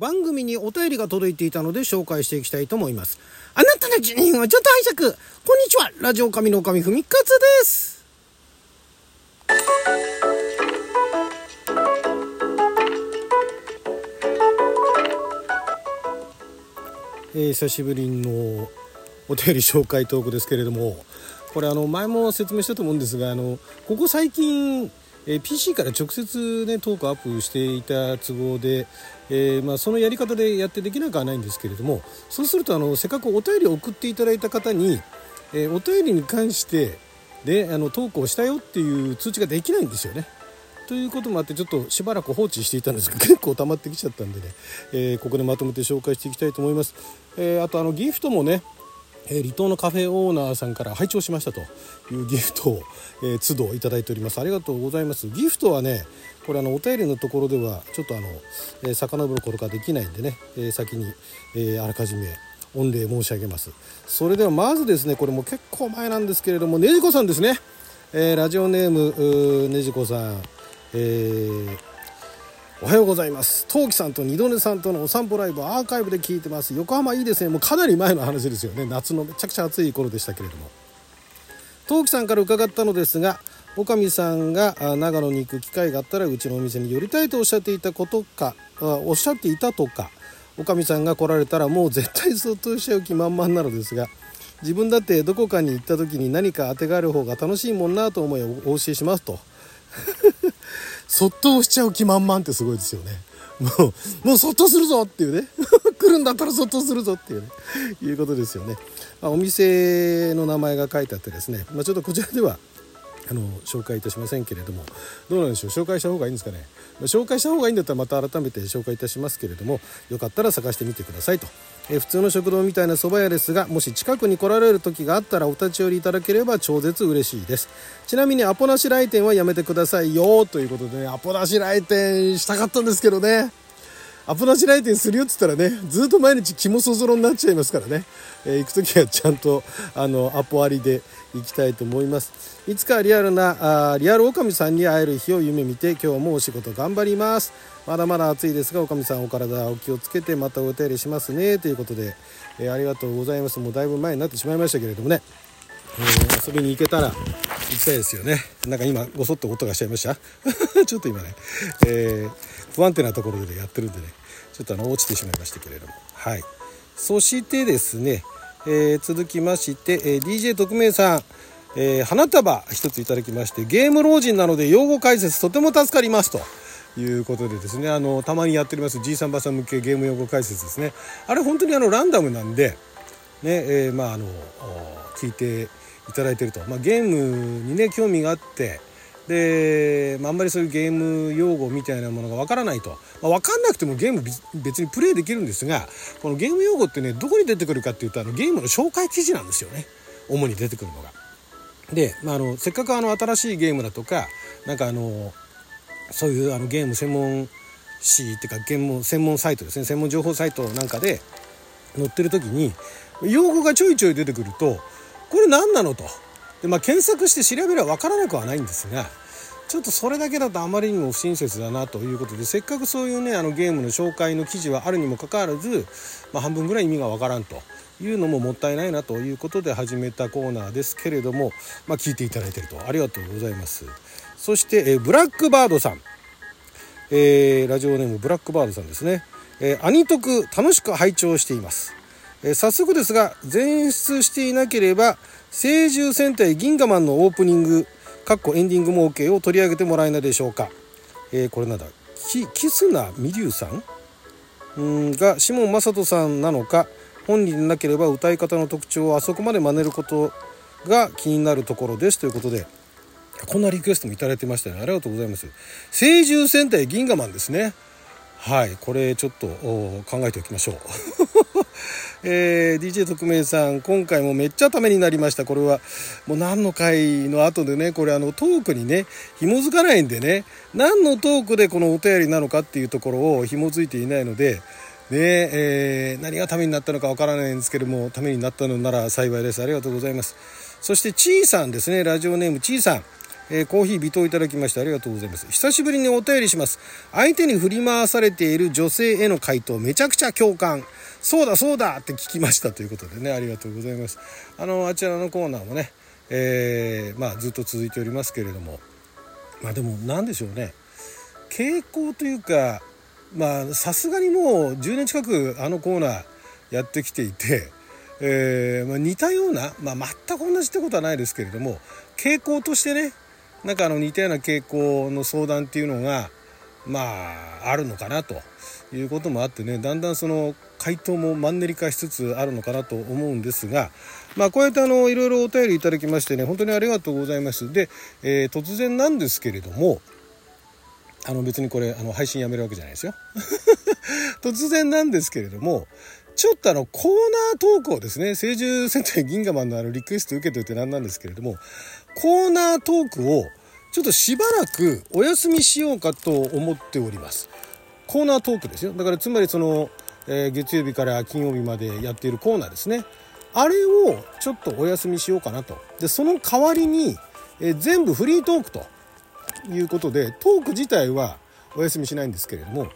番組にお便りが届いていたので紹介していきたいと思います。あなたの12分はちょっと拝借。こんにちは。ラジオ神の神ふみかつです。えー、久しぶりのお便り紹介トークですけれども。これあの前も説明したと思うんですがあのここ最近え、PC から直接、ね、トークアップしていた都合で、えー、まあ、そのやり方でやってできなくはないんですけれどもそうするとあのせっかくお便りを送っていただいた方に、えー、お便りに関してであのトークをしたよっていう通知ができないんですよね。ということもあってちょっとしばらく放置していたんですが 結構溜まってきちゃったんでね、えここでまとめて紹介していきたいと思います。えあとあのギフトもねえー、離島のカフェオーナーさんから拝聴しましたというギフトを、えー、都度いただいております。ありがとうございます。ギフトはねこれあのお便りのところではちょっとあの、えー、遡ることができないんでね、えー、先に、えー、あらかじめ御礼申し上げます。それではまずですねこれも結構前なんですけれどもねじこさんですね、え、ラジオネームねじこさん。えーおはようございます。陶器さんと二度寝さんとのお散歩ライブアーカイブで聞いてます。横浜いいですね。もうかなり前の話ですよね。夏のめちゃくちゃ暑い頃でしたけれども。陶器さんから伺ったのですがおかみさんが長野に行く機会があったらうちのお店に寄りたいとおっしゃっていたことかおっしゃっていたとかおかみさんが来られたらもう絶対そっとしちゃう気満々なのですが自分だってどこかに行った時に何か当てがある方が楽しいもんなと思いお教えしますと。そっと押しちゃう気満々ってすごいですよね。もう、もうそっとするぞっていうね。来るんだったらそっとするぞっていうね。いうことですよね。まあ、お店の名前が書いてあってですね、まあ、ちょっとこちらでは、あの紹介いたしませんけれどもどうなんでしょう？紹介した方がいいんですかね？紹介した方がいいんだったらまた改めて紹介いたしますけれどもよかったら探してみてくださいと、え普通の食堂みたいな蕎麦屋ですがもし近くに来られる時があったらお立ち寄りいただければ超絶嬉しいです。ちなみにアポなし来店はやめてくださいよ。ということでねアポなし来店したかったんですけどね。アポなし来店するよって言ったらねずっと毎日肝そぞろになっちゃいますからね、えー、行く時はちゃんとあのアポありで行きたいと思います。いつかリアルなあリアルおかみさんに会える日を夢見て今日もお仕事頑張ります。まだまだ暑いですがおかみさんお体お気をつけてまたお手入れしますね。ということで、えー、ありがとうございます。もうだいぶ前になってしまいましたけれどもね、えー、遊びに行けたらきたいですよね。なんか今ごそっと音がしちゃいました？ちょっと今ね、えー、不安定なところでやってるんでねちょっとあの落ちてしまいましたけれども。はい。そしてですねえー、続きまして、えー、DJ 特命さん、えー、花束一ついただきましてゲーム老人なので用語解説とても助かりますと。いうことでですねあのたまにやっておりますじいさんばさん向けゲーム用語解説ですね。あれ本当にあのランダムなんでねえー、まああの聞いていただいてると、まあ、ゲームにね興味があって。で、まあ、んまりそういうゲーム用語みたいなものがわからないと、まあ、分かんなくてもゲーム別にプレイできるんですがこのゲーム用語ってねどこに出てくるかっていうとあのゲームの紹介記事なんですよね。主に出てくるのが。で、まあ、あのせっかくあの新しいゲームだとかなんかあのそういうあのゲーム専門誌っていうかゲーム専門サイトですね。専門情報サイトなんかで載ってる時に用語がちょいちょい出てくるとこれ何なのと。で、まあ、検索して調べれば分からなくはないんですがちょっとそれだけだとあまりにも不親切だなということでせっかくそういうねあのゲームの紹介の記事はあるにもかかわらず、まあ、半分ぐらい意味がわからんというのももったいないなということで始めたコーナーですけれども、まあ、聞いていただいていると。ありがとうございます。そして、え、ブラックバードさん、えー、ラジオネームブラックバードさんですね、えー、アニト楽しく拝聴しています、え、早速ですが前出していなければ聖獣戦隊銀河マンのオープニングかっこエンディングも OK を取り上げてもらえないでしょうか。えー、これなんだ？キキスナミリュウさん？うんがシモン・マサトさんなのか本人でなければ歌い方の特徴をあそこまで真似ることが気になるところですということでこんなリクエストも頂いてましたね。ありがとうございます。聖獣戦隊銀河マンですね。はいこれちょっと考えておきましょう。えー、DJ 特命さん今回もめっちゃためになりました。これはもう何の回の後でねこれあのトークにね紐づかないんでね何のトークでこのお便りなのかっていうところを紐づいていないのでねえー、何がためになったのかわからないんですけどもためになったのなら幸いです。ありがとうございます。そしてちーさんですねラジオネームちーさん。えー、コーヒー微糖いただきましてありがとうございます。久しぶりにお便りします。相手に振り回されている女性への回答めちゃくちゃ共感。そうだそうだって聞きましたということでねありがとうございます。あのあちらのコーナーもね、えー、まあ、ずっと続いておりますけれども。まあでも何でしょうね。傾向というかまあさすがにもう10年近くあのコーナーやってきていて、えー、まあ、似たような、まあ、全く同じってことはないですけれども傾向としてねなんかあの似たような傾向の相談っていうのがまああるのかなということもあってねだんだんその回答もマンネリ化しつつあるのかなと思うんですがまあこうやってあのいろいろお便りいただきましてね本当にありがとうございます。で、えー、突然なんですけれどもあの別にこれあの配信やめるわけじゃないですよ。突然なんですけれどもちょっとあのコーナートークをですね聖獣戦隊銀河マンのあのリクエスト受けておいて何なんですけれどもコーナートークをちょっとしばらくお休みしようかと思っております。コーナートークですよ。だからつまりその、えー、月曜日から金曜日までやっているコーナーですね。あれをちょっとお休みしようかなと。でその代わりに、えー、全部フリートークということでトーク自体はお休みしないんですけれども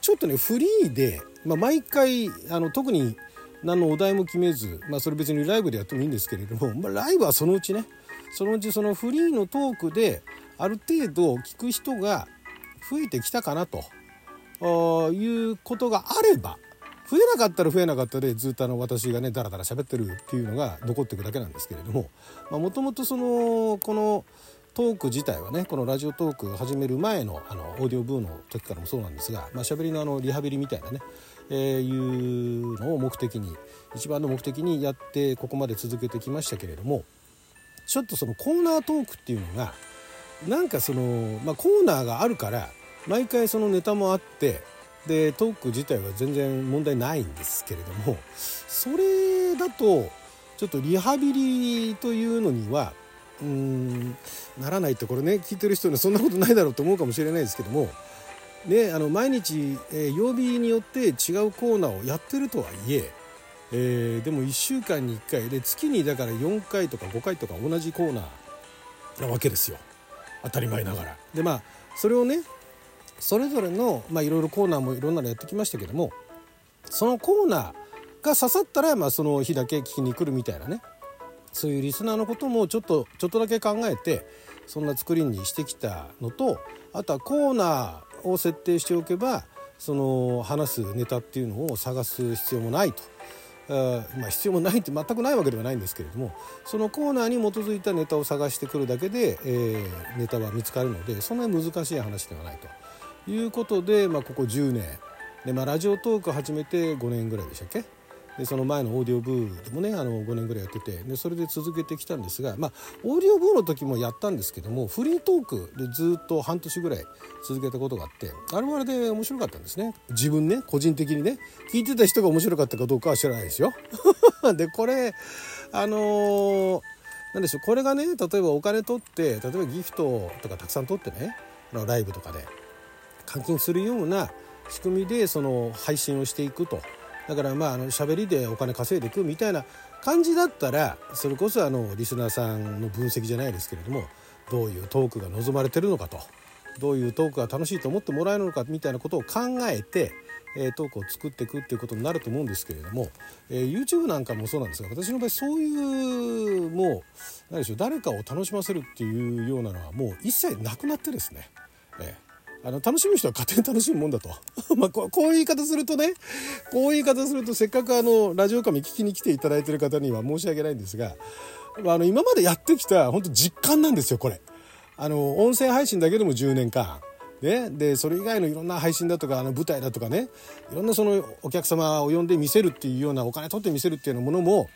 ちょっとねフリーで、まあ、毎回あの特に何のお題も決めず、まあ、それ別にライブでやってもいいんですけれども、まあ、ライブはそのうちねそのうちそのフリーのトークである程度聞く人が増えてきたかなということがあれば増えなかったら増えなかったでずっとあの私がねダラダラ喋ってるっていうのが残っていくだけなんですけれどももともとそのこのトーク自体はねこのラジオトーク始める前のあのオーディオブーの時からもそうなんですが、まあ、しゃべりのあのリハビリみたいなね、えー、いうのを目的に一番の目的にやってここまで続けてきましたけれどもちょっとそのコーナートークっていうのがなんかその、まあ、コーナーがあるから毎回そのネタもあってでトーク自体は全然問題ないんですけれどもそれだとちょっとリハビリというのにはうんならないってこれね聞いてる人にはそんなことないだろうと思うかもしれないですけども、ね、あの毎日、えー、曜日によって違うコーナーをやってるとはいええー、でも1週間に1回で月にだから4回とか5回とか同じコーナーなわけですよ当たり前ながら。でまあそれをねそれぞれのいろいろコーナーもいろんなのやってきましたけどもそのコーナーが刺さったら、まあ、その日だけ聞きに来るみたいなねそういうリスナーのこともちょっとちょっとだけ考えてそんな作りにしてきたのとあとはコーナーを設定しておけばその話すネタっていうのを探す必要もないと。まあ、必要もないって全くないわけではないんですけれどもそのコーナーに基づいたネタを探してくるだけで、えー、ネタは見つかるのでそんなに難しい話ではないと。いうことで、まあ、ここ10年。で、まあ、ラジオトーク始めて5年ぐらいでしたっけ？でその前のオーディオブーでもねあの5年ぐらいやっててでそれで続けてきたんですが、まあ、オーディオブーの時もやったんですけどもフリートークでずっと半年ぐらい続けたことがあってあれはあれで面白かったんですね。自分ね個人的にね聞いてた人が面白かったかどうかは知らないですよ。でこれあのー、なんでしょうこれがね例えばお金取って例えばギフトとかたくさん取ってねライブとかで換金するような仕組みでその配信をしていくと。だからまああの喋りでお金稼いでいくみたいな感じだったらそれこそあのリスナーさんの分析じゃないですけれどもどういうトークが望まれてるのかとどういうトークが楽しいと思ってもらえるのかみたいなことを考えて、えトークを作っていくっていうことになると思うんですけれども、え YouTube なんかもそうなんですが私の場合そういうもう何でしょう誰かを楽しませるっていうようなのはもう一切なくなってですね、えあの楽しむ人は勝手に楽しむもんだと。まあこういう言い方するとねこういう言い方するとせっかくあのラジオ神聞きに来ていただいてる方には申し訳ないんですがあの今までやってきた本当実感なんですよこれ。あの音声配信だけでも10年間。ね、でそれ以外のいろんな配信だとかあの舞台だとかね。いろんなそのお客様を呼んで見せるっていうようなお金取って見せるっていうようなものも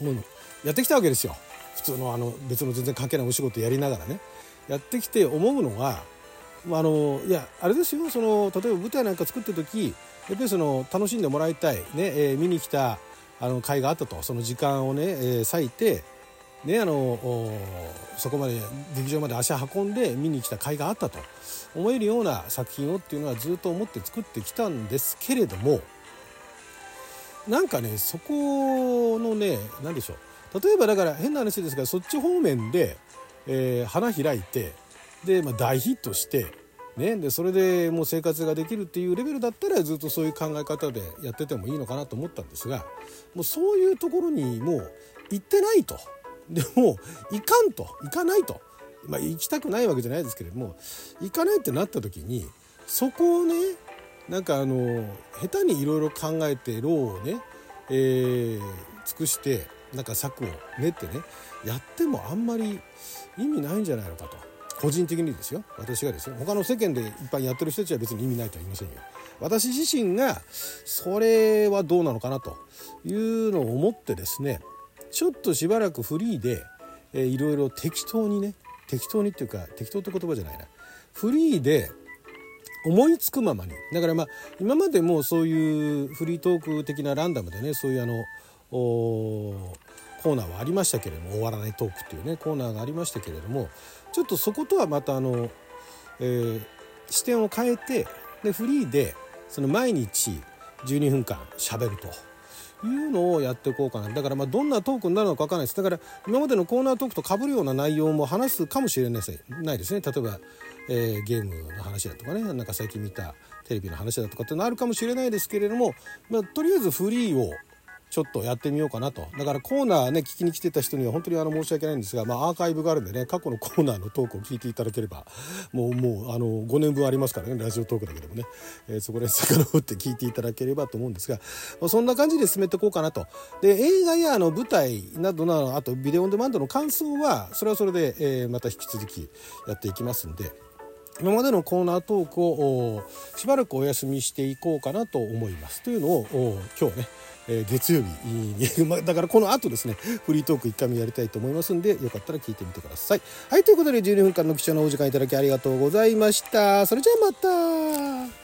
もうやってきたわけですよ。普通のあの別の全然関係ないお仕事やりながらね。やってきて思うのはあのいやあれですよその例えば舞台なんか作ってる時やっぱりその楽しんでもらいたい、ねえー、見に来たあの会があったと。その時間をね、えー、割いて、ね、あのそこまで劇場まで足運んで見に来た甲斐があったと。思えるような作品をっていうのはずっと思って作ってきたんですけれどもなんかねそこのね何でしょう。例えばだから変な話ですがそっち方面でえー、花開いてで、まあ、大ヒットして、ね、でそれでもう生活ができるっていうレベルだったらずっとそういう考え方でやっててもいいのかなと思ったんですがもうそういうところにもう行ってないと。でも行かんと。行かないと、まあ、行きたくないわけじゃないですけれども行かないってなった時にそこをねなんかあの下手にいろいろ考えて労をね、えー、尽くしてなんか策を練ってねやってもあんまり意味ないんじゃないのかと。個人的にですよ。私がですよ。他の世間でいっぱいやってる人たちは別に意味ないとは言いませんよ。私自身がそれはどうなのかなというのを思ってですねちょっとしばらくフリーで、えー、いろいろ適当にね適当にっていうか適当って言葉じゃないな。フリーで思いつくままに。だからまあ今までもそういうフリートーク的なランダムでねそういうあのコーナーはありましたけれども終わらないトークっていうねコーナーがありましたけれどもちょっとそことはまたあの、えー、視点を変えてでフリーでその毎日12分間しゃべると。いうのをやっていこうかなだからまあどんなトークになるのか分からないですだから今までのコーナートークとかぶるような内容も話すかもしれないですね例えば、えー、ゲームの話だとかねなんか最近見たテレビの話だとかってのあるかもしれないですけれども、まあ、とりあえずフリーをちょっとやってみようかなと。だからコーナーね聞きに来てた人には本当にあの申し訳ないんですが、まあ、アーカイブがあるんでね過去のコーナーのトークを聞いていただければもうもうあの5年分ありますからねラジオトークだけでもね、えー、そこで遡って聞いていただければと思うんですが、まあ、そんな感じで進めていこうかなと。で映画やあの舞台などのあとビデオオンデマンドの感想はそれはそれで、えー、また引き続きやっていきますんで。今までのコーナートークをしばらくお休みしていこうかなと思います。というのを今日ねえー、月曜日にだからこの後ですねフリートーク1回目やりたいと思いますんでよかったら聞いてみてくださいはいということで12分間の貴重なお時間いただきありがとうございましたそれじゃあまた